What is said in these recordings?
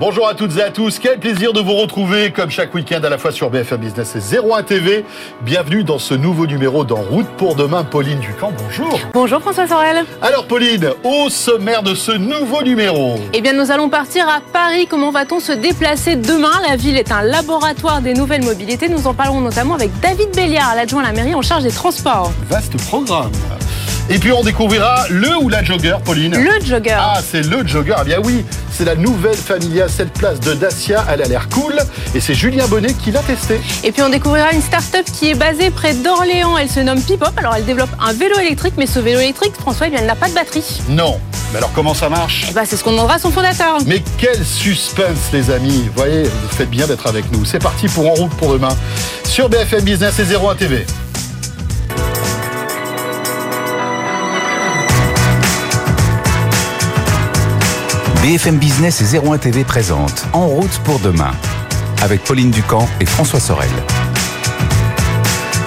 Bonjour à toutes et à tous, quel plaisir de vous retrouver comme chaque week-end à la fois sur BFM Business et 01 TV. Bienvenue dans ce nouveau numéro d'En route pour demain. Pauline Ducamp, bonjour. Bonjour François Sorel. Alors Pauline, au sommaire de ce nouveau numéro. Eh bien nous allons partir à Paris. Comment va-t-on se déplacer demain? La ville est un laboratoire des nouvelles mobilités. Nous en parlerons notamment avec David Béliard, l'adjoint à la mairie en charge des transports. Vaste programme. Et puis on découvrira le ou la jogger, Pauline. Le jogger. Ah, c'est le jogger. Eh bien oui, c'est la nouvelle Familia 7 places de Dacia. Elle a l'air cool. Et c'est Julien Bonnet qui l'a testé. Et puis on découvrira une start-up qui est basée près d'Orléans. Elle se nomme Pipop. Alors elle développe un vélo électrique, mais ce vélo électrique, François, eh bien, elle n'a pas de batterie. Non. Mais alors comment ça marche Eh ben, c'est ce qu'on demandera à son fondateur. Mais quel suspense, les amis. Vous voyez, vous faites bien d'être avec nous. C'est parti pour En route pour demain sur BFM Business et 01 TV. BFM Business et 01 TV présente En route pour demain avec Pauline Ducamp et François Sorel.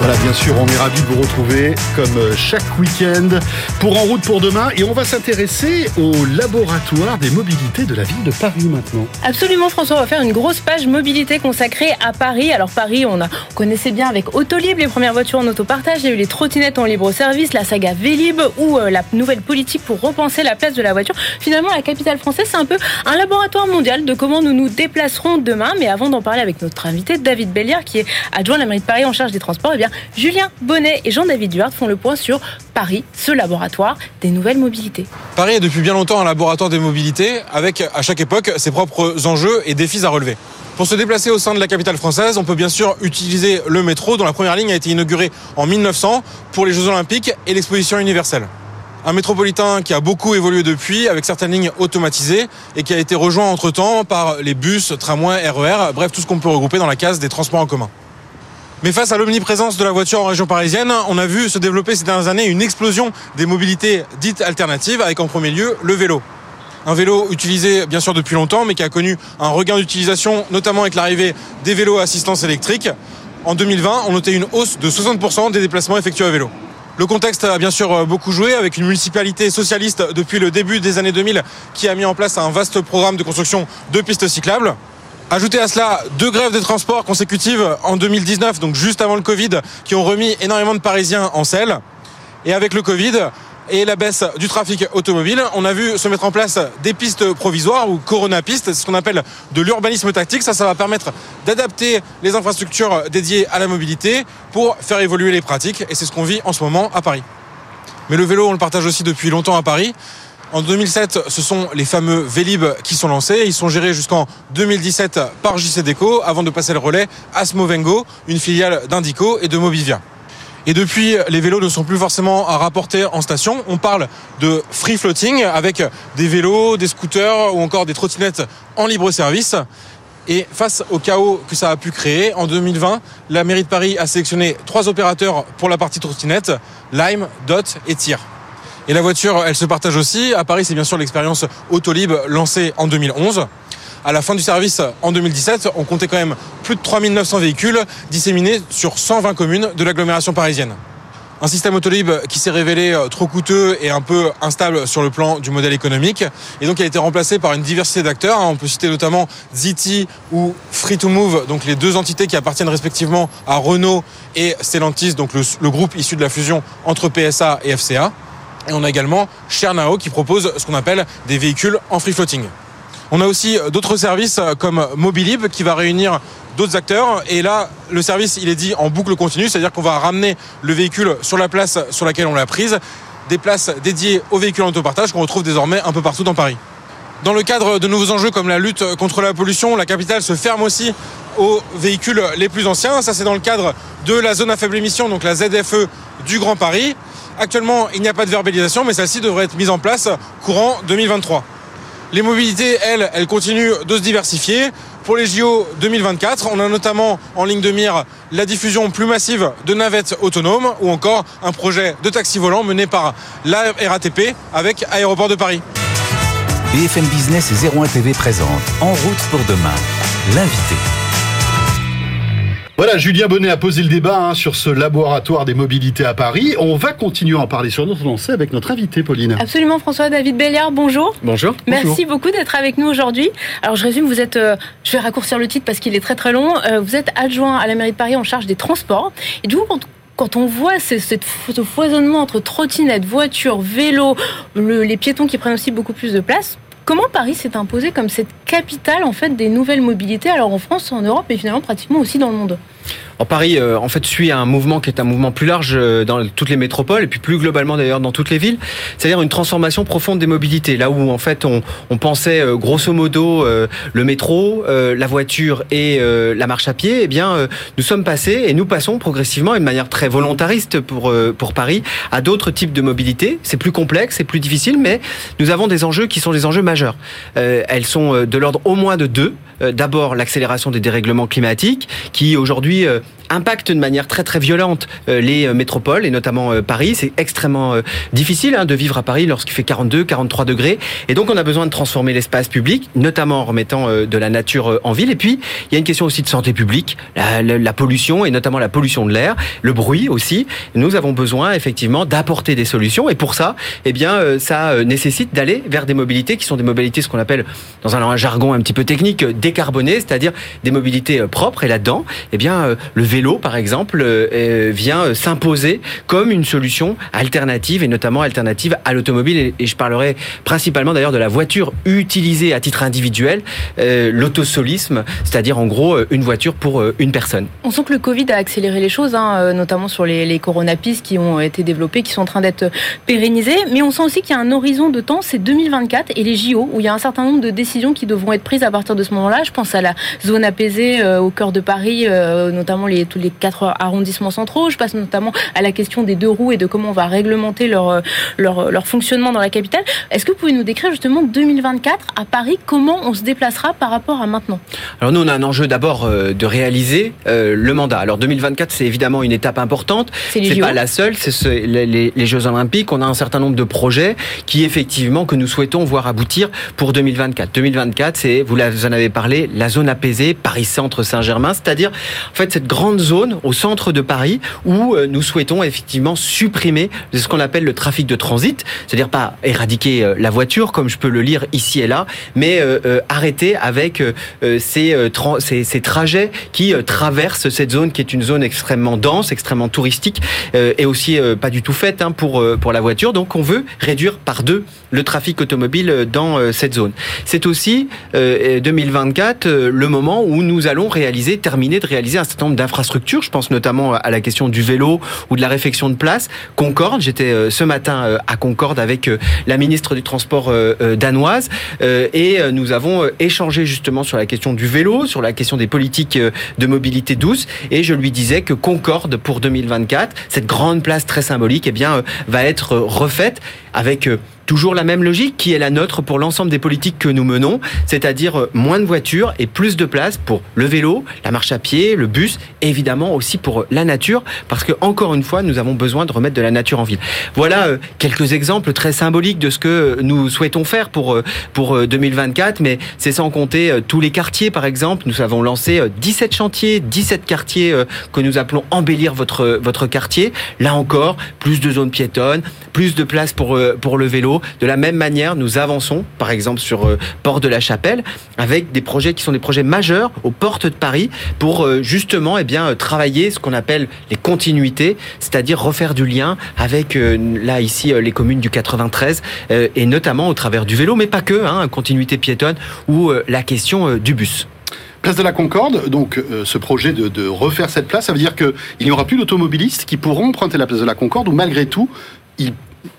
Voilà, bien sûr, on est ravis de vous retrouver comme euh, chaque week-end pour En route pour demain et on va s'intéresser au laboratoire des mobilités de la ville de Paris maintenant. Absolument François, on va faire une grosse page mobilité consacrée à Paris. Alors Paris, on, a, on connaissait bien avec Autolib les premières voitures en autopartage, il y a eu les trottinettes en libre service, la saga Vélib ou euh, la nouvelle politique pour repenser la place de la voiture. Finalement, la capitale française, c'est un peu un laboratoire mondial de comment nous nous déplacerons demain. Mais avant d'en parler avec notre invité David Belliard, qui est adjoint à la mairie de Paris en charge des transports, eh bien Julien Bonnet et Jean-David Duarte font le point sur Paris, ce laboratoire des nouvelles mobilités. Paris est depuis bien longtemps un laboratoire des mobilités avec à chaque époque ses propres enjeux et défis à relever. Pour se déplacer au sein de la capitale française, on peut bien sûr utiliser le métro dont la première ligne a été inaugurée en 1900 pour les Jeux Olympiques et l'exposition universelle. Un métropolitain qui a beaucoup évolué depuis, avec certaines lignes automatisées, et qui a été rejoint entre-temps par les bus, tramways, RER, bref, tout ce qu'on peut regrouper dans la case des transports en commun. Mais face à l'omniprésence de la voiture en région parisienne, on a vu se développer ces dernières années une explosion des mobilités dites alternatives, avec en premier lieu le vélo. Un vélo utilisé bien sûr depuis longtemps, mais qui a connu un regain d'utilisation, notamment avec l'arrivée des vélos à assistance électrique. En 2020, on notait une hausse de 60% des déplacements effectués à vélo. Le contexte a bien sûr beaucoup joué avec une municipalité socialiste depuis le début des années 2000 qui a mis en place un vaste programme de construction de pistes cyclables. Ajoutez à cela deux grèves des transports consécutives en 2019, donc juste avant le Covid, qui ont remis énormément de Parisiens en selle. Et avec le Covid et la baisse du trafic automobile, on a vu se mettre en place des pistes provisoires ou corona pistes, c'est ce qu'on appelle de l'urbanisme tactique. Ça, ça va permettre d'adapter les infrastructures dédiées à la mobilité pour faire évoluer les pratiques. Et c'est ce qu'on vit en ce moment à Paris. Mais le vélo, on le partage aussi depuis longtemps à Paris. En 2007, ce sont les fameux Vélib qui sont lancés. Ils sont gérés jusqu'en 2017 par JC Deco avant de passer le relais à Smovengo, une filiale d'Indico et de Mobivia. Et depuis, les vélos ne sont plus forcément à rapporter en station. On parle de free floating avec des vélos, des scooters ou encore des trottinettes en libre service. Et face au chaos que ça a pu créer, en 2020, la mairie de Paris a sélectionné trois opérateurs pour la partie trottinette, Lime, Dot et Tir. Et la voiture, elle se partage aussi. À Paris, c'est bien sûr l'expérience Autolib lancée en 2011. À la fin du service en 2017, on comptait quand même plus de 3900 véhicules disséminés sur 120 communes de l'agglomération parisienne. Un système Autolib qui s'est révélé trop coûteux et un peu instable sur le plan du modèle économique et donc qui a été remplacé par une diversité d'acteurs. On peut citer notamment Ziti ou Free to Move, donc les deux entités qui appartiennent respectivement à Renault et Stellantis, donc le groupe issu de la fusion entre PSA et FCA. Et on a également Chernao qui propose ce qu'on appelle des véhicules en free floating. On a aussi d'autres services comme Mobilib qui va réunir d'autres acteurs. Et là, le service, il est dit en boucle continue, c'est-à-dire qu'on va ramener le véhicule sur la place sur laquelle on l'a prise, des places dédiées aux véhicules en autopartage qu'on retrouve désormais un peu partout dans Paris. Dans le cadre de nouveaux enjeux comme la lutte contre la pollution, la capitale se ferme aussi aux véhicules les plus anciens. Ça, c'est dans le cadre de la zone à faible émission, donc la ZFE du Grand Paris. Actuellement, il n'y a pas de verbalisation, mais celle-ci devrait être mise en place courant 2023. Les mobilités, elles, elles continuent de se diversifier. Pour les JO 2024, on a notamment en ligne de mire la diffusion plus massive de navettes autonomes ou encore un projet de taxi volant mené par la RATP avec Aéroport de Paris. BFM Business et 01 TV présente En route pour demain, l'invité. Voilà, Julien Bonnet a posé le débat hein, sur ce laboratoire des mobilités à Paris. On va continuer à en parler sur notre lancée avec notre invité, Pauline. Absolument, François David Béliard, bonjour. Bonjour. Merci Bonjour. beaucoup d'être avec nous aujourd'hui. Alors je résume, vous êtes, euh, je vais raccourcir le titre parce qu'il est très très long. Euh, vous êtes adjoint à la mairie de Paris en charge des transports. Et du coup, quand, quand on voit ce, foisonnement entre trottinettes, voitures, vélos, le- les piétons qui prennent aussi beaucoup plus de place. Comment Paris s'est imposé comme cette capitale en fait des nouvelles mobilités alors en France, en Europe et finalement pratiquement aussi dans le monde En Paris, euh, en fait, suit un mouvement qui est un mouvement plus large euh, dans toutes les métropoles et puis plus globalement d'ailleurs dans toutes les villes. C'est-à-dire une transformation profonde des mobilités. Là où en fait on, pensait euh, grosso modo le métro, la voiture et la marche à pied, eh bien nous sommes passés et nous passons progressivement et de manière très volontariste pour pour Paris à d'autres types de mobilité. C'est plus complexe, c'est plus difficile, mais nous avons des enjeux qui sont des enjeux majeurs. Elles sont de l'ordre au moins de deux. Euh, D'abord l'accélération des dérèglements climatiques qui aujourd'hui euh, impactent de manière très très violente euh, les métropoles et notamment Paris. C'est extrêmement difficile hein, de vivre à Paris lorsqu'il fait 42, 43 degrés. Et donc on a besoin de transformer l'espace public, notamment en remettant de la nature en ville. Et puis il y a une question aussi de santé publique, la, pollution et notamment la pollution de l'air, le bruit aussi. Nous avons besoin effectivement d'apporter des solutions. Et pour ça, eh bien ça nécessite d'aller vers des mobilités qui sont des mobilités ce qu'on appelle dans un jargon un petit peu technique euh, décarbonées, c'est-à-dire des mobilités euh, propres. Et là-dedans, eh bien euh, le vélo par exemple vient s'imposer comme une solution alternative et notamment alternative à l'automobile. Et, je parlerai principalement d'ailleurs de la voiture utilisée à titre individuel, l'autosolisme, c'est-à-dire en gros une voiture pour une personne. On sent que le Covid a accéléré les choses, hein, notamment sur les, les coronapistes qui ont été développés, qui sont en train d'être pérennisés. Mais on sent aussi qu'il y a un horizon de temps, c'est 2024 et les JO, où il y a un certain nombre de décisions qui devront être prises à partir de ce moment-là. Je pense à la zone apaisée euh, au cœur de Paris, euh, notamment les, tous les quatre arrondissements centraux. Je passe notamment à la question des deux roues et de comment on va réglementer leur, euh, leur, leur fonctionnement dans la capitale. Est-ce que vous pouvez nous décrire justement 2024 à Paris, comment on se déplacera par rapport à maintenant? Alors nous, on a un enjeu d'abord de réaliser le mandat. Alors 2024, c'est évidemment une étape importante. C'est pas la seule, c'est ce- les, les- les Jeux Olympiques. On a un certain nombre de projets qui effectivement que nous souhaitons voir aboutir pour 2024. 2024, c'est vous en avez parlé, la zone apaisée Paris Centre Saint-Germain, c'est-à-dire en fait cette grande zone au centre de Paris où euh, nous souhaitons effectivement supprimer ce qu'on appelle le trafic de transit, c'est-à-dire pas éradiquer euh, la voiture comme je peux le lire ici et là, mais euh, arrêter avec ces, ces, trajets qui traversent cette zone qui est une zone extrêmement dense, extrêmement touristique et aussi pas du tout faite hein, pour pour la voiture. Donc on veut réduire par deux le trafic automobile dans cette zone. C'est aussi euh, 2024 euh, le moment où nous allons réaliser, terminer de réaliser un certain nombre d'infrastructures. Je pense notamment à la question du vélo ou de la réfection de place. Concorde, j'étais euh, ce matin euh, à Concorde avec euh, la ministre du Transport euh, euh, danoise euh, et euh, nous avons euh, échangé justement sur la question du vélo, sur la question des politiques euh, de mobilité douce et je lui disais que Concorde pour 2024, cette grande place très symbolique, eh bien euh, va être euh, refaite avec euh, toujours la même logique qui est la nôtre pour l'ensemble des politiques que nous menons, c'est-à-dire euh, moins de voitures et plus de place pour le vélo, la marche à pied, le bus, évidemment aussi pour euh, la nature, parce que encore une fois, nous avons besoin de remettre de la nature en ville. Voilà euh, quelques exemples très symboliques de ce que nous souhaitons faire pour pour euh, 2024, mais c'est sans compter tous les quartiers, par exemple. Nous avons lancé euh, 17 chantiers, 17 quartiers que nous appelons embellir votre votre quartier. Là encore, plus de zones piétonnes, plus de place pour pour le vélo. De la même manière, nous avançons, par exemple sur euh, Port de la Chapelle, avec des projets qui sont des projets majeurs aux portes de Paris pour euh, justement eh euh, travailler ce qu'on appelle les continuités, c'est-à-dire refaire du lien avec euh, là ici les communes du 93 euh, et notamment au travers du vélo, mais pas que, hein, continuité piétonne ou la question du bus. Place de la Concorde, donc ce projet de, refaire cette place, ça veut dire qu'il n'y aura plus d'automobilistes qui pourront emprunter la place de la Concorde ou malgré tout, il,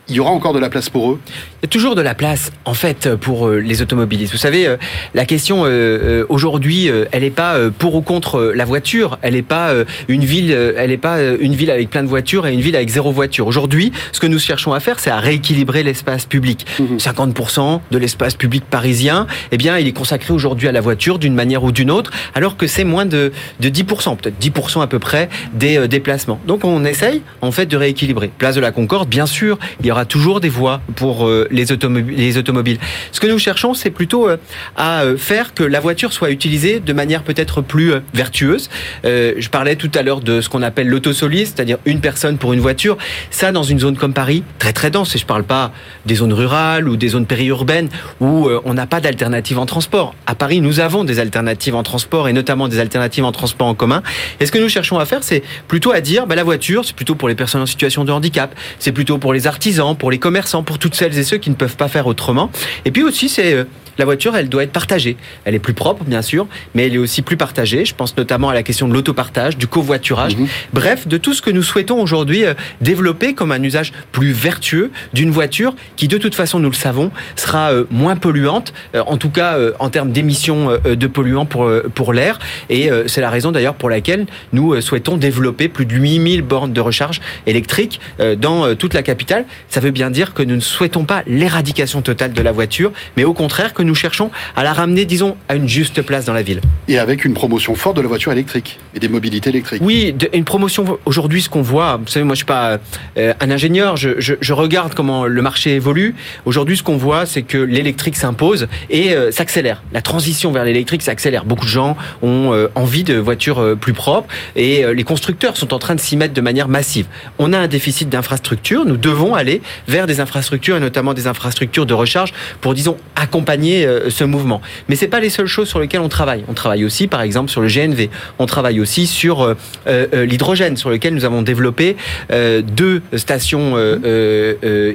il y aura encore de la place pour eux Il y a toujours de la place, en fait, pour euh, les automobilistes. Vous savez, euh, la question euh, aujourd'hui, elle n'est pas pour ou contre la voiture. Elle n'est pas une ville, elle n'est pas une ville avec plein de voitures et une ville avec zéro voiture. Aujourd'hui, ce que nous cherchons à faire, c'est à rééquilibrer l'espace public. Mhm. 50% de l'espace public parisien, eh bien, il est consacré aujourd'hui à la voiture d'une manière ou d'une autre, alors que c'est moins de, de 10%, peut-être 10% à peu près des déplacements. Donc on essaye, en fait, de rééquilibrer. Place de la Concorde, bien sûr, il y aura toujours des voies pour euh, les, automobiles, les automobiles. Ce que nous cherchons, c'est plutôt euh, à euh, faire que la voiture soit utilisée de manière peut-être plus vertueuse. je parlais tout à l'heure de ce qu'on appelle l'autosolis, c'est-à-dire une personne pour une voiture. Ça, dans une zone comme Paris, très très dense, et je parle pas des zones rurales ou des zones périurbaines où on n'a pas d'alternative en transport. À Paris, nous avons des alternatives en transport et notamment des alternatives en transport en commun. Et ce que nous cherchons à faire, c'est plutôt à dire, bah, la voiture, c'est plutôt pour les personnes en situation de handicap, c'est plutôt pour les artisans, pour les commerçants, pour toutes celles et ceux qui ne peuvent pas faire autrement. Et puis aussi, c'est euh, la voiture, elle doit être partagée. Elle est plus propre, bien sûr, mais elle est aussi plus partagée. Je pense notamment à la question de l'autopartage, du covoiturage. Mhm. Bref, de tout ce que nous souhaitons aujourd'hui euh, développer comme un usage plus vertueux d'une voiture qui, de toute façon, nous le savons, sera euh, moins polluante, euh, en tout cas en termes d'émissions de polluants pour, pour l'air. Et c'est la raison d'ailleurs pour laquelle nous souhaitons développer plus de 8000 bornes de recharge électrique dans toute la capitale. Ça veut bien dire que nous ne souhaitons pas l'éradication totale de la voiture, mais au contraire que nous cherchons à la ramener, disons, à une juste place dans la ville. Et avec une promotion forte de la voiture électrique et des mobilités électriques. Oui, une promotion. Aujourd'hui, ce qu'on voit, vous savez, moi, je suis pas euh, un ingénieur, je, regarde comment le marché évolue. Aujourd'hui, ce qu'on voit, c'est que l'électrique s'impose et euh, s'accélère. La transition vers l'électrique s'accélère. Beaucoup de gens ont euh, envie de voitures plus propres et les constructeurs sont en train de s'y mettre de manière massive. On a un déficit d'infrastructures. Nous devons aller vers des infrastructures et notamment des infrastructures de recharge pour, disons, accompagner euh, ce mouvement. Mais c'est pas les seules choses sur lesquelles on travaille. On travaille aussi, par exemple, sur le GNV. On travaille aussi sur euh, euh, l'hydrogène, sur lequel nous avons développé deux stations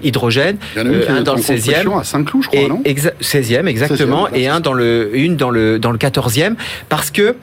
hydrogène, un dans le 16e, à Saint-Cloud, je crois, non 16e exactement, et un dans le une dans le dans le 14e, parce que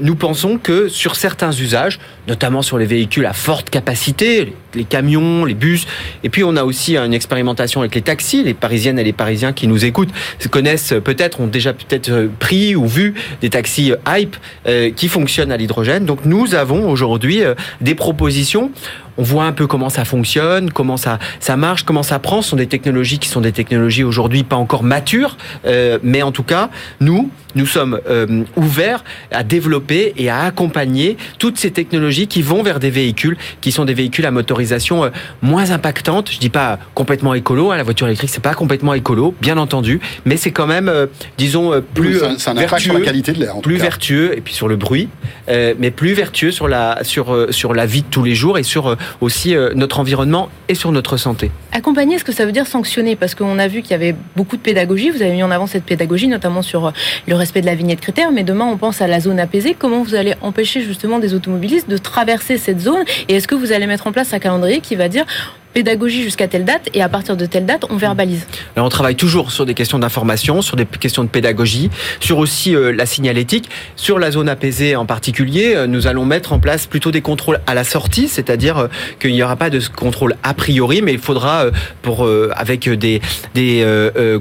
nous pensons que sur certains usages, notamment sur les véhicules à forte capacité, les camions, les bus, et puis on a aussi une expérimentation avec les taxis. Les Parisiennes et les Parisiens qui nous écoutent connaissent peut-être, ont déjà peut-être euh, pris ou vu des taxis euh, hype euh, qui fonctionnent à l'hydrogène. Donc nous avons aujourd'hui des propositions on voit un peu comment ça fonctionne, comment ça, ça marche, comment ça prend. Ce sont des technologies qui sont des technologies aujourd'hui pas encore matures, euh, mais en tout cas, nous, nous sommes euh, ouverts à développer et à accompagner toutes ces technologies qui vont vers des véhicules qui sont des véhicules à motorisation euh, moins impactante. Je dis pas complètement écolo, hein, la voiture électrique c'est pas complètement écolo, bien entendu, mais c'est quand même, disons, plus vertueux, sur la qualité de l'air, plus vertueux et puis sur le bruit, mais plus vertueux sur la sur sur la vie de tous les jours et sur aussi euh, notre environnement et sur notre santé. Accompagner, est-ce que ça veut dire sanctionner? Parce qu'on a vu qu'il y avait beaucoup de pédagogie, vous avez mis en avant cette pédagogie, notamment sur euh, le respect de la vignette critère, mais demain on pense à la zone apaisée. Comment vous allez empêcher justement des automobilistes de traverser cette zone? Et est-ce que vous allez mettre en place un calendrier qui va dire pédagogie jusqu'à telle date et à partir de telle date, on verbalise. Alors on travaille toujours sur des questions d'information, sur des questions de pédagogie, sur aussi euh, la signalétique. Sur la zone apaisée en particulier, euh, nous allons mettre en place plutôt des contrôles à la sortie, c'est-à-dire euh, qu'il n'y aura pas de contrôle a priori, mais il faudra, pour avec des, des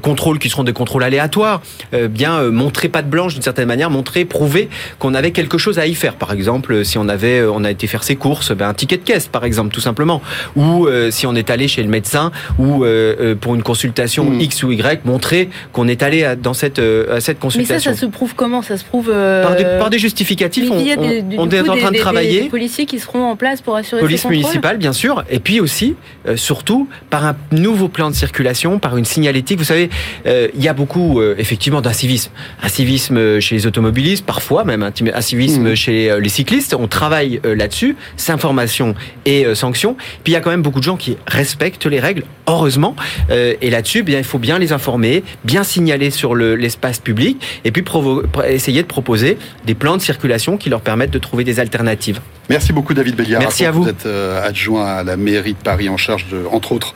contrôles qui seront des contrôles aléatoires, bien montrer pas de blanche d'une certaine manière, montrer, prouver qu'on avait quelque chose à y faire. Par exemple, si on avait, on a été faire ses courses, ben, un ticket de caisse, par exemple, tout simplement, ou on est allé chez le médecin ou euh, euh, pour une consultation hmm. X ou Y, montrer qu'on est allé dans cette, euh, à cette consultation. Mais ça, ça se prouve comment? Ça se prouve par des, justificatifs. on, est en train de travailler. Des, policiers qui seront en place pour assurer Police municipale, bien sûr, et puis aussi, surtout, par un nouveau plan de circulation, par une signalétique. Vous savez, il y a beaucoup, effectivement, d'incivisme. Un civisme chez les automobilistes, parfois même un civisme hmm. chez les cyclistes. On travaille là-dessus, information et sanctions. Puis il y a quand même beaucoup de gens qui respectent les règles, heureusement. Euh, et là-dessus, bien, il faut bien les informer, bien signaler sur l'espace public, et puis essayer de proposer des plans de circulation qui leur permettent de trouver des alternatives. Merci beaucoup David Béliard. Merci à vous. Vous êtes euh, adjoint à la mairie de Paris en charge, de, entre autres,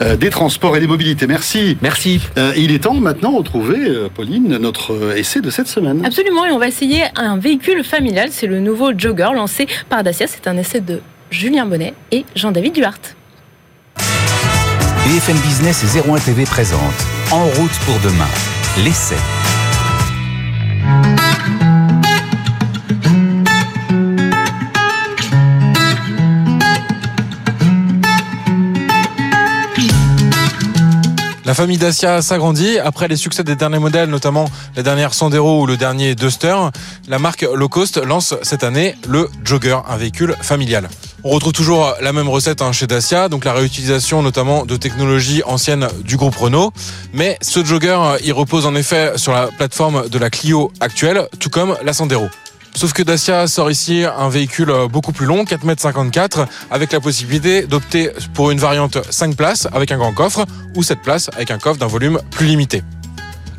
euh, des transports et des mobilités. Merci. Merci. il est temps maintenant de retrouver, Pauline, notre essai de cette semaine. Absolument, et on va essayer un véhicule familial. C'est le nouveau Jogger lancé par Dacia. C'est un essai de Julien Bonnet et Jean-David Duhart. BFM Business et 01 TV présente En route pour demain, l'essai. La famille Dacia s'agrandit. Après les succès des derniers modèles, notamment la dernière Sandero ou le dernier Duster, la marque low cost lance cette année le Jogger, un véhicule familial. On retrouve toujours la même recette hein, chez Dacia, donc la réutilisation notamment de technologies anciennes du groupe Renault. Mais ce jogger, il repose en effet sur la plateforme de la Clio actuelle, tout comme la Sandero. Sauf que Dacia sort ici un véhicule beaucoup plus long, 4,54 m, avec la possibilité d'opter pour une variante 5 places avec un grand coffre ou 7 places avec un coffre d'un volume plus limité.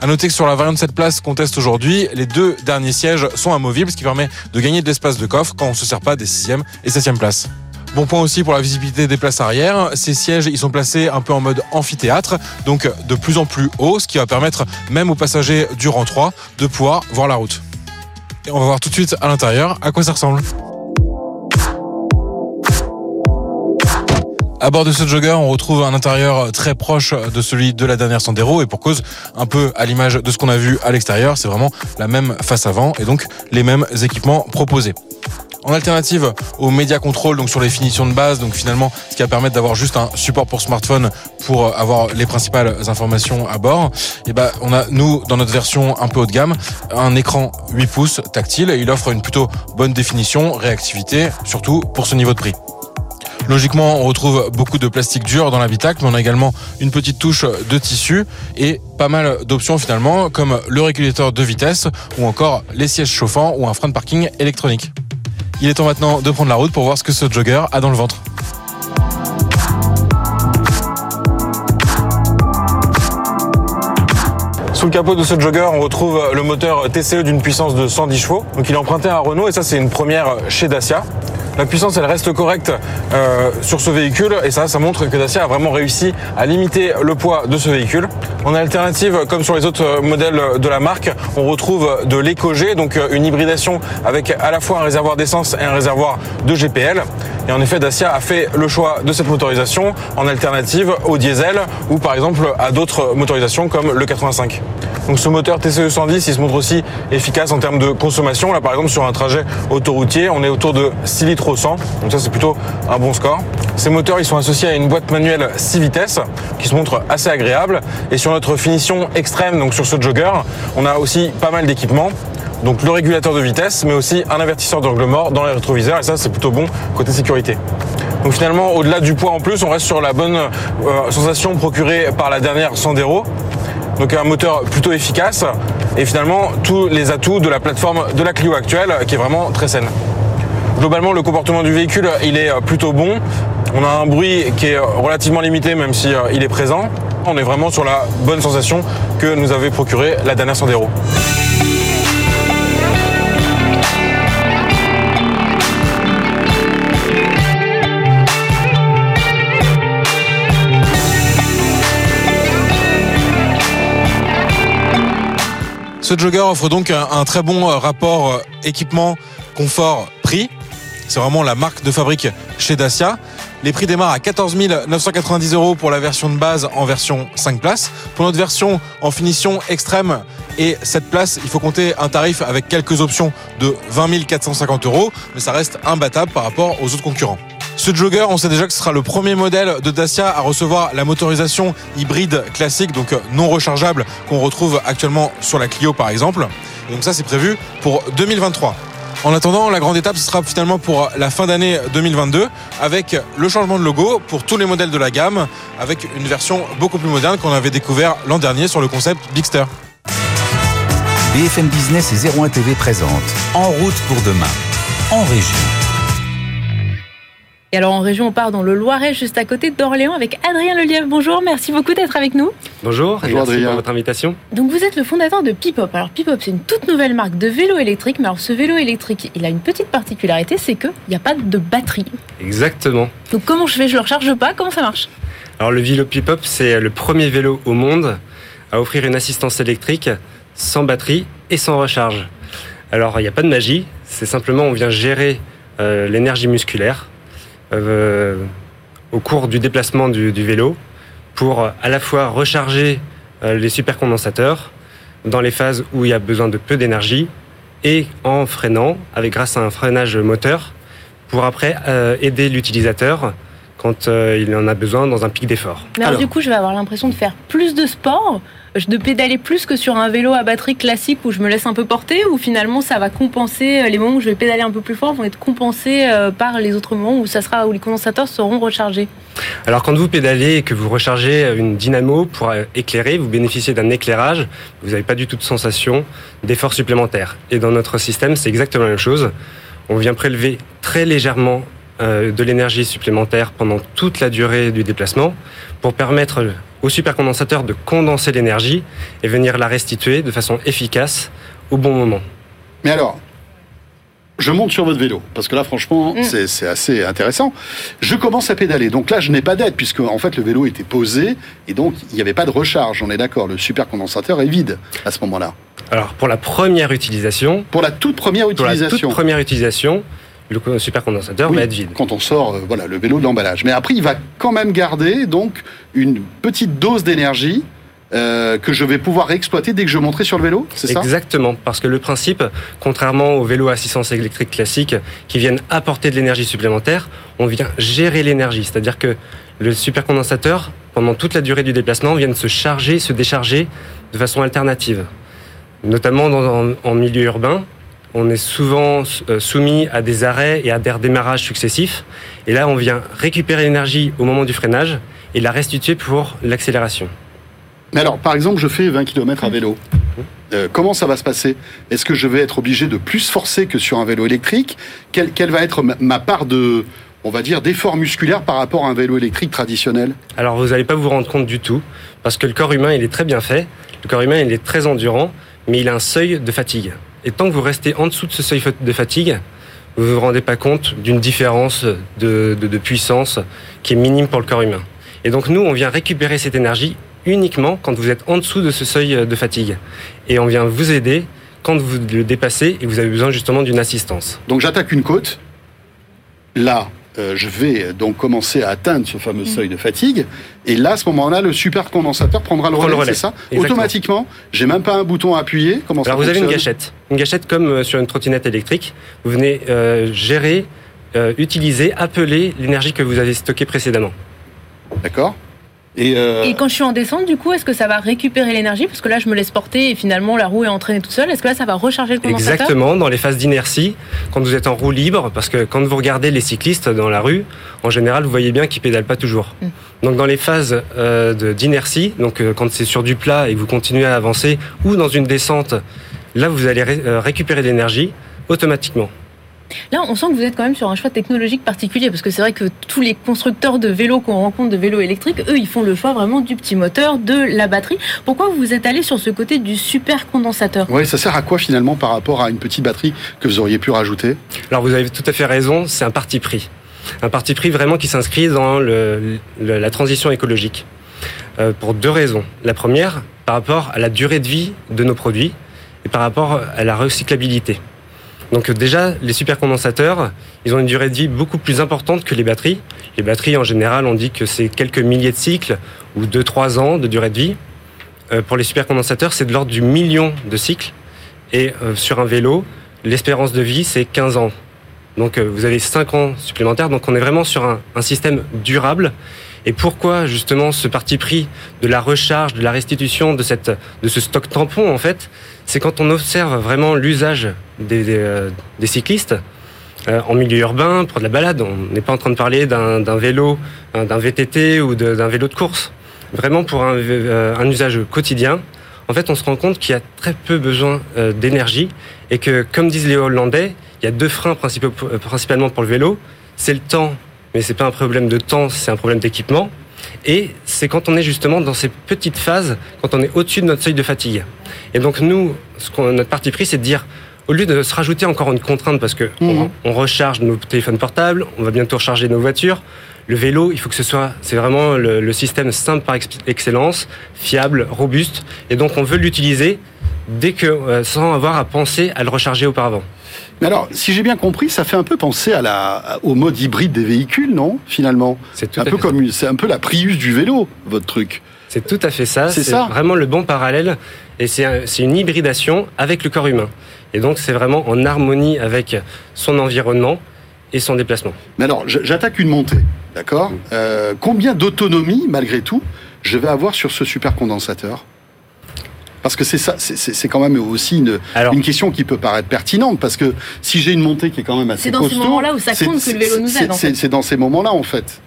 À noter que sur la variante 7 places qu'on teste aujourd'hui, les deux derniers sièges sont amovibles, ce qui permet de gagner de l'espace de coffre quand on ne se sert pas des 6e et 7e places. Bon point aussi pour la visibilité des places arrière. Ces sièges, ils sont placés un peu en mode amphithéâtre, donc de plus en plus haut, ce qui va permettre même aux passagers du rang 3 de pouvoir voir la route. Et on va voir tout de suite à l'intérieur à quoi ça ressemble. À bord de ce jogger, on retrouve un intérieur très proche de celui de la dernière Sandero et pour cause, un peu à l'image de ce qu'on a vu à l'extérieur, c'est vraiment la même face avant et donc les mêmes équipements proposés. En alternative au Media Control, donc sur les finitions de base, donc finalement, ce qui va permettre d'avoir juste un support pour smartphone pour avoir les principales informations à bord, et ben, on a, nous, dans notre version un peu haut de gamme, un écran 8 pouces tactile et il offre une plutôt bonne définition, réactivité, surtout pour ce niveau de prix. Logiquement, on retrouve beaucoup de plastique dur dans l'habitacle, mais on a également une petite touche de tissu et pas mal d'options finalement, comme le régulateur de vitesse ou encore les sièges chauffants ou un frein de parking électronique. Il est temps maintenant de prendre la route pour voir ce que ce jogger a dans le ventre. Sous le capot de ce jogger, on retrouve le moteur TCE d'une puissance de 110 chevaux. Donc il est emprunté à Renault et ça c'est une première chez Dacia. La puissance, elle reste correcte euh, sur ce véhicule et ça, ça montre que Dacia a vraiment réussi à limiter le poids de ce véhicule. En alternative, comme sur les autres modèles de la marque, on retrouve de l'EcoG, donc euh, une hybridation avec à la fois un réservoir d'essence et un réservoir de GPL. Et en effet, Dacia a fait le choix de cette motorisation en alternative au diesel ou par exemple à d'autres motorisations comme le 85. Donc ce moteur TCE 110, il se montre aussi efficace en termes de consommation. Là par exemple sur un trajet autoroutier, on est autour de 6 litres au 100. Donc ça c'est plutôt un bon score. Ces moteurs, ils sont associés à une boîte manuelle 6 vitesses qui se montre assez agréable. Et sur notre finition extrême, donc sur ce jogger, on a aussi pas mal d'équipements. Donc le régulateur de vitesse, mais aussi un avertisseur d'angle mort dans les rétroviseurs, et ça c'est plutôt bon côté sécurité. Donc finalement, au-delà du poids en plus, on reste sur la bonne euh, sensation procurée par la dernière Sandero. Donc un moteur plutôt efficace et finalement tous les atouts de la plateforme de la Clio actuelle qui est vraiment très saine. Globalement, le comportement du véhicule, il est plutôt bon. On a un bruit qui est relativement limité même si euh, est présent. On est vraiment sur la bonne sensation que nous avait procuré la dernière Sandero. Ce jogger offre donc un, très bon euh, rapport euh, équipement, confort, prix. C'est vraiment la marque de fabrique chez Dacia. Les prix démarrent à 14 990 euros pour la version de base en version 5 places. Pour notre version en finition extrême et 7 places, il faut compter un tarif avec quelques options de 20 450 euros, mais ça reste imbattable par rapport aux autres concurrents. Ce jogger, on sait déjà que ce sera le premier modèle de Dacia à recevoir la motorisation hybride classique, donc non rechargeable, qu'on retrouve actuellement sur la Clio par exemple. Et donc ça, c'est prévu pour 2023. En attendant, la grande étape, ce sera finalement pour la fin d'année 2022, avec le changement de logo pour tous les modèles de la gamme, avec une version beaucoup plus moderne qu'on avait découvert l'an dernier sur le concept Bigster. BFM Business et 01 TV présente En route pour demain, en région. Et alors en région, on part dans le Loiret, juste à côté d'Orléans, avec Adrien Lelièvre. Bonjour, merci beaucoup d'être avec nous. Bonjour, Bonjour merci Adrien. pour votre invitation. Donc vous êtes le fondateur de Pipop. Alors Pipop, c'est une toute nouvelle marque de vélo électrique, mais alors ce vélo électrique, il a une petite particularité, c'est qu'il n'y a pas de batterie. Exactement. Donc comment je fais? Je le recharge pas? Comment ça marche? Alors le vélo Pipop, c'est le premier vélo au monde à offrir une assistance électrique sans batterie et sans recharge. Alors il n'y a pas de magie, c'est simplement on vient gérer euh, l'énergie musculaire au cours du déplacement du, du vélo pour euh, à la fois recharger euh, les supercondensateurs dans les phases où il y a besoin de peu d'énergie et en freinant, avec grâce à un freinage moteur, pour après euh, aider l'utilisateur quand euh, il en a besoin dans un pic d'effort. Mais alors, Alors. du coup, je vais avoir l'impression de faire plus de sport de pédaler plus que sur un vélo à batterie classique où je me laisse un peu porter ou finalement ça va compenser les moments où je vais pédaler un peu plus fort vont être compensés par les autres moments où ça sera où les condensateurs seront rechargés alors quand vous pédalez et que vous rechargez une dynamo pour éclairer, vous bénéficiez d'un éclairage, vous n'avez pas du tout de sensation d'effort supplémentaire. Et dans notre système, c'est exactement la même chose. On vient prélever très légèrement euh, de l'énergie supplémentaire pendant toute la durée du déplacement pour permettre au supercondensateur de condenser l'énergie et venir la restituer de façon efficace au bon moment. Mais alors, je monte sur votre vélo, parce que là, franchement, mm. c'est assez intéressant. Je commence à pédaler. Donc là, je n'ai pas d'aide, puisque en fait, le vélo était posé, et donc il n'y avait pas de recharge. On est d'accord, le supercondensateur est vide à ce moment-là. Alors, pour la première utilisation... Pour la toute première utilisation. Pour la toute première utilisation, le supercondensateur va être vide. Quand on sort, euh, voilà, le vélo de l'emballage. Mais après, il va quand même garder donc une petite dose d'énergie euh, que je vais pouvoir exploiter dès que je monterai sur le vélo, c'est ça? Exactement, parce que le principe, contrairement aux vélos à assistance électrique classiques qui viennent apporter de l'énergie supplémentaire, on vient gérer l'énergie, c'est-à-dire que le supercondensateur, pendant toute la durée du déplacement, vient se charger, se décharger de façon alternative. Notamment dans, en milieu urbain, on est souvent euh, soumis à des arrêts et à des redémarrages successifs. Et là, on vient récupérer l'énergie au moment du freinage et la restituer pour l'accélération. Mais alors, par exemple, je fais 20 km à vélo. Euh, comment ça va se passer? Est-ce que je vais être obligé de plus forcer que sur un vélo électrique? Quelle, va être ma part de, on va dire, d'effort musculaire par rapport à un vélo électrique traditionnel? Alors, vous n'allez pas vous rendre compte du tout, parce que le corps humain, il est très bien fait. Le corps humain, il est très endurant, mais il a un seuil de fatigue. Et tant que vous restez en dessous de ce seuil de fatigue, vous ne vous rendez pas compte d'une différence de, puissance qui est minime pour le corps humain. Et donc, nous, on vient récupérer cette énergie uniquement quand vous êtes en dessous de ce seuil de fatigue. Et on vient vous aider quand vous le dépassez et vous avez besoin justement d'une assistance. Donc j'attaque une côte. Là, euh, je vais donc commencer à atteindre ce fameux seuil de fatigue. Et là, à ce moment-là, le supercondensateur prendra le relais, c'est ça Automatiquement, j'ai même pas un bouton à appuyer. Comment Alors vous avez une gâchette, une gâchette comme euh, sur une trottinette électrique. Vous venez euh, gérer, utiliser, appeler l'énergie que vous avez stockée précédemment. D'accord. Euh, et, quand je suis en descente, du coup, est-ce que ça va récupérer l'énergie? Parce que là, je me laisse porter et finalement, la roue est entraînée toute seule. Est-ce que là, ça va recharger le condensateur? Exactement, dans les phases d'inertie, quand vous êtes en roue libre, parce que quand vous regardez les cyclistes dans la rue, en général, vous voyez bien qu'ils pédalent pas toujours. Mm. Donc dans les phases euh, d'inertie, donc euh, quand c'est sur du plat et que vous continuez à avancer, ou dans une descente, là, vous allez récupérer de l'énergie automatiquement. Là, on sent que vous êtes quand même sur un choix technologique particulier, parce que c'est vrai que tous les constructeurs de vélos qu'on rencontre, de vélos électriques, eux, ils font le choix vraiment du petit moteur, de la batterie. Pourquoi vous êtes allé sur ce côté du super condensateur? Oui, ça sert à quoi finalement par rapport à une petite batterie que vous auriez pu rajouter? Alors vous avez tout à fait raison, c'est un parti pris. Un parti pris vraiment qui s'inscrit dans la transition écologique. Euh, pour deux raisons. La première, par rapport à la durée de vie de nos produits et par rapport à la recyclabilité. Donc déjà, les supercondensateurs, ils ont une durée de vie beaucoup plus importante que les batteries. Les batteries, en général, on dit que c'est quelques milliers de cycles ou 2-3 ans de durée de vie. Euh, pour les supercondensateurs, c'est de l'ordre du million de cycles. Et euh, sur un vélo, l'espérance de vie, c'est 15 ans. Donc euh, vous avez 5 ans supplémentaires. Donc on est vraiment sur un, système durable. Et pourquoi justement ce parti pris de la recharge, de la restitution de ce stock tampon en fait? C'est quand on observe vraiment l'usage des, euh, cyclistes euh, en milieu urbain, pour de la balade. On n'est pas en train de parler d'un vélo, hein, d'un VTT ou d'un vélo de course. Vraiment pour un, euh, un, usage quotidien. En fait, on se rend compte qu'il y a très peu besoin d'énergie et que, comme disent les Hollandais, il y a deux freins principalement pour le vélo. C'est le temps, mais c'est pas un problème de temps, c'est un problème d'équipement. Et c'est quand on est justement dans ces petites phases, quand on est au-dessus de notre seuil de fatigue. Et donc nous, ce notre parti pris, c'est de dire, au lieu de se rajouter encore une contrainte, parce que mhm. on, recharge nos téléphones portables, on va bientôt recharger nos voitures, le vélo, il faut que ce soit, c'est vraiment le, système simple par excellence, fiable, robuste, et donc on veut l'utiliser dès que, euh, sans avoir à penser à le recharger auparavant. Mais alors, si j'ai bien compris, ça fait un peu penser à la, au mode hybride des véhicules, non Finalement, c'est un peu comme, c'est un peu la Prius du vélo, votre truc. C'est tout à fait ça. C'est ça? Vraiment le bon parallèle, et c'est une hybridation avec le corps humain. Et donc, c'est vraiment en harmonie avec son environnement et son déplacement. Mais alors, j'attaque une montée, d'accord? Euh, Combien d'autonomie, malgré tout, je vais avoir sur ce supercondensateur Parce que c'est ça, c'est- quand même aussi une, Alors- une question qui peut paraître pertinente, parce que si j'ai une montée qui est quand même assez C'est dans ces costaud, moments-là où ça compte que le vélo nous c'est- aide, en c'est- fait. C'est dans ces moments-là, en fait.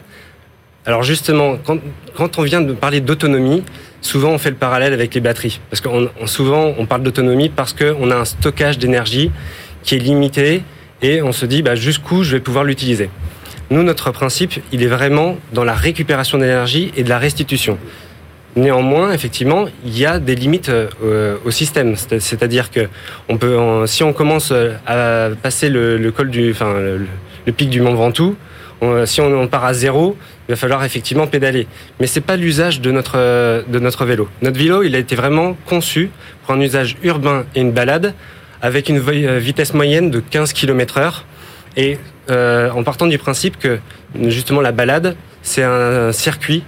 Alors justement, quand, quand on vient de parler d'autonomie, souvent on fait le parallèle avec les batteries. Parce que souvent on parle d'autonomie parce qu'on a un stockage d'énergie qui est limité et on se dit bah, jusqu'où je vais pouvoir l'utiliser. Nous, notre principe, il est vraiment dans la récupération d'énergie et de la restitution. Néanmoins, effectivement, il y a des limites euh, au système. C'est- C'est-à-dire que si on commence euh, à passer le, col du, enfin, le, pic du Mont Ventoux, si on, part à zéro, il va falloir effectivement pédaler. Mais c'est pas l'usage de notre vélo. Notre vélo, il a été vraiment conçu pour un usage urbain et une balade avec une euh, vitesse moyenne de 15 km/h et en partant du principe que justement la balade, c'est un circuit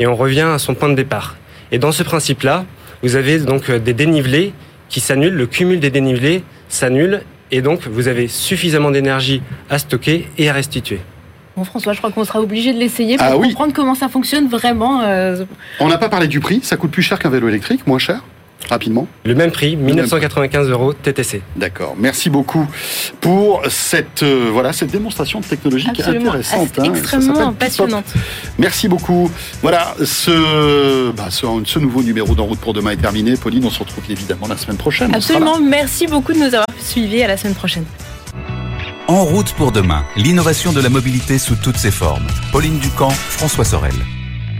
et on revient à son point de départ. Et dans ce principe-là, vous avez donc euh, des dénivelés qui s'annulent, le cumul des dénivelés s'annule et donc vous avez suffisamment d'énergie à stocker et à restituer. Bon, François, je crois qu'on sera obligé de l'essayer pour Ah oui. comprendre comment ça fonctionne vraiment. euh, On n'a pas parlé du prix, ça coûte plus cher qu'un vélo électrique, moins cher Rapidement. Le même prix, 1995 euros TTC. D'accord. Merci beaucoup pour cette euh, voilà cette démonstration de technologie qui est absolument intéressante. assez- hein. Extrêmement passionnante. Merci beaucoup. Voilà, ce, bah, ce, ce nouveau numéro d'En route pour demain est terminé. Pauline, on se retrouve évidemment la semaine prochaine. Absolument. Merci beaucoup de nous avoir suivis. À la semaine prochaine. En route pour demain, l'innovation de la mobilité sous toutes ses formes. Pauline Ducamp, François Sorel.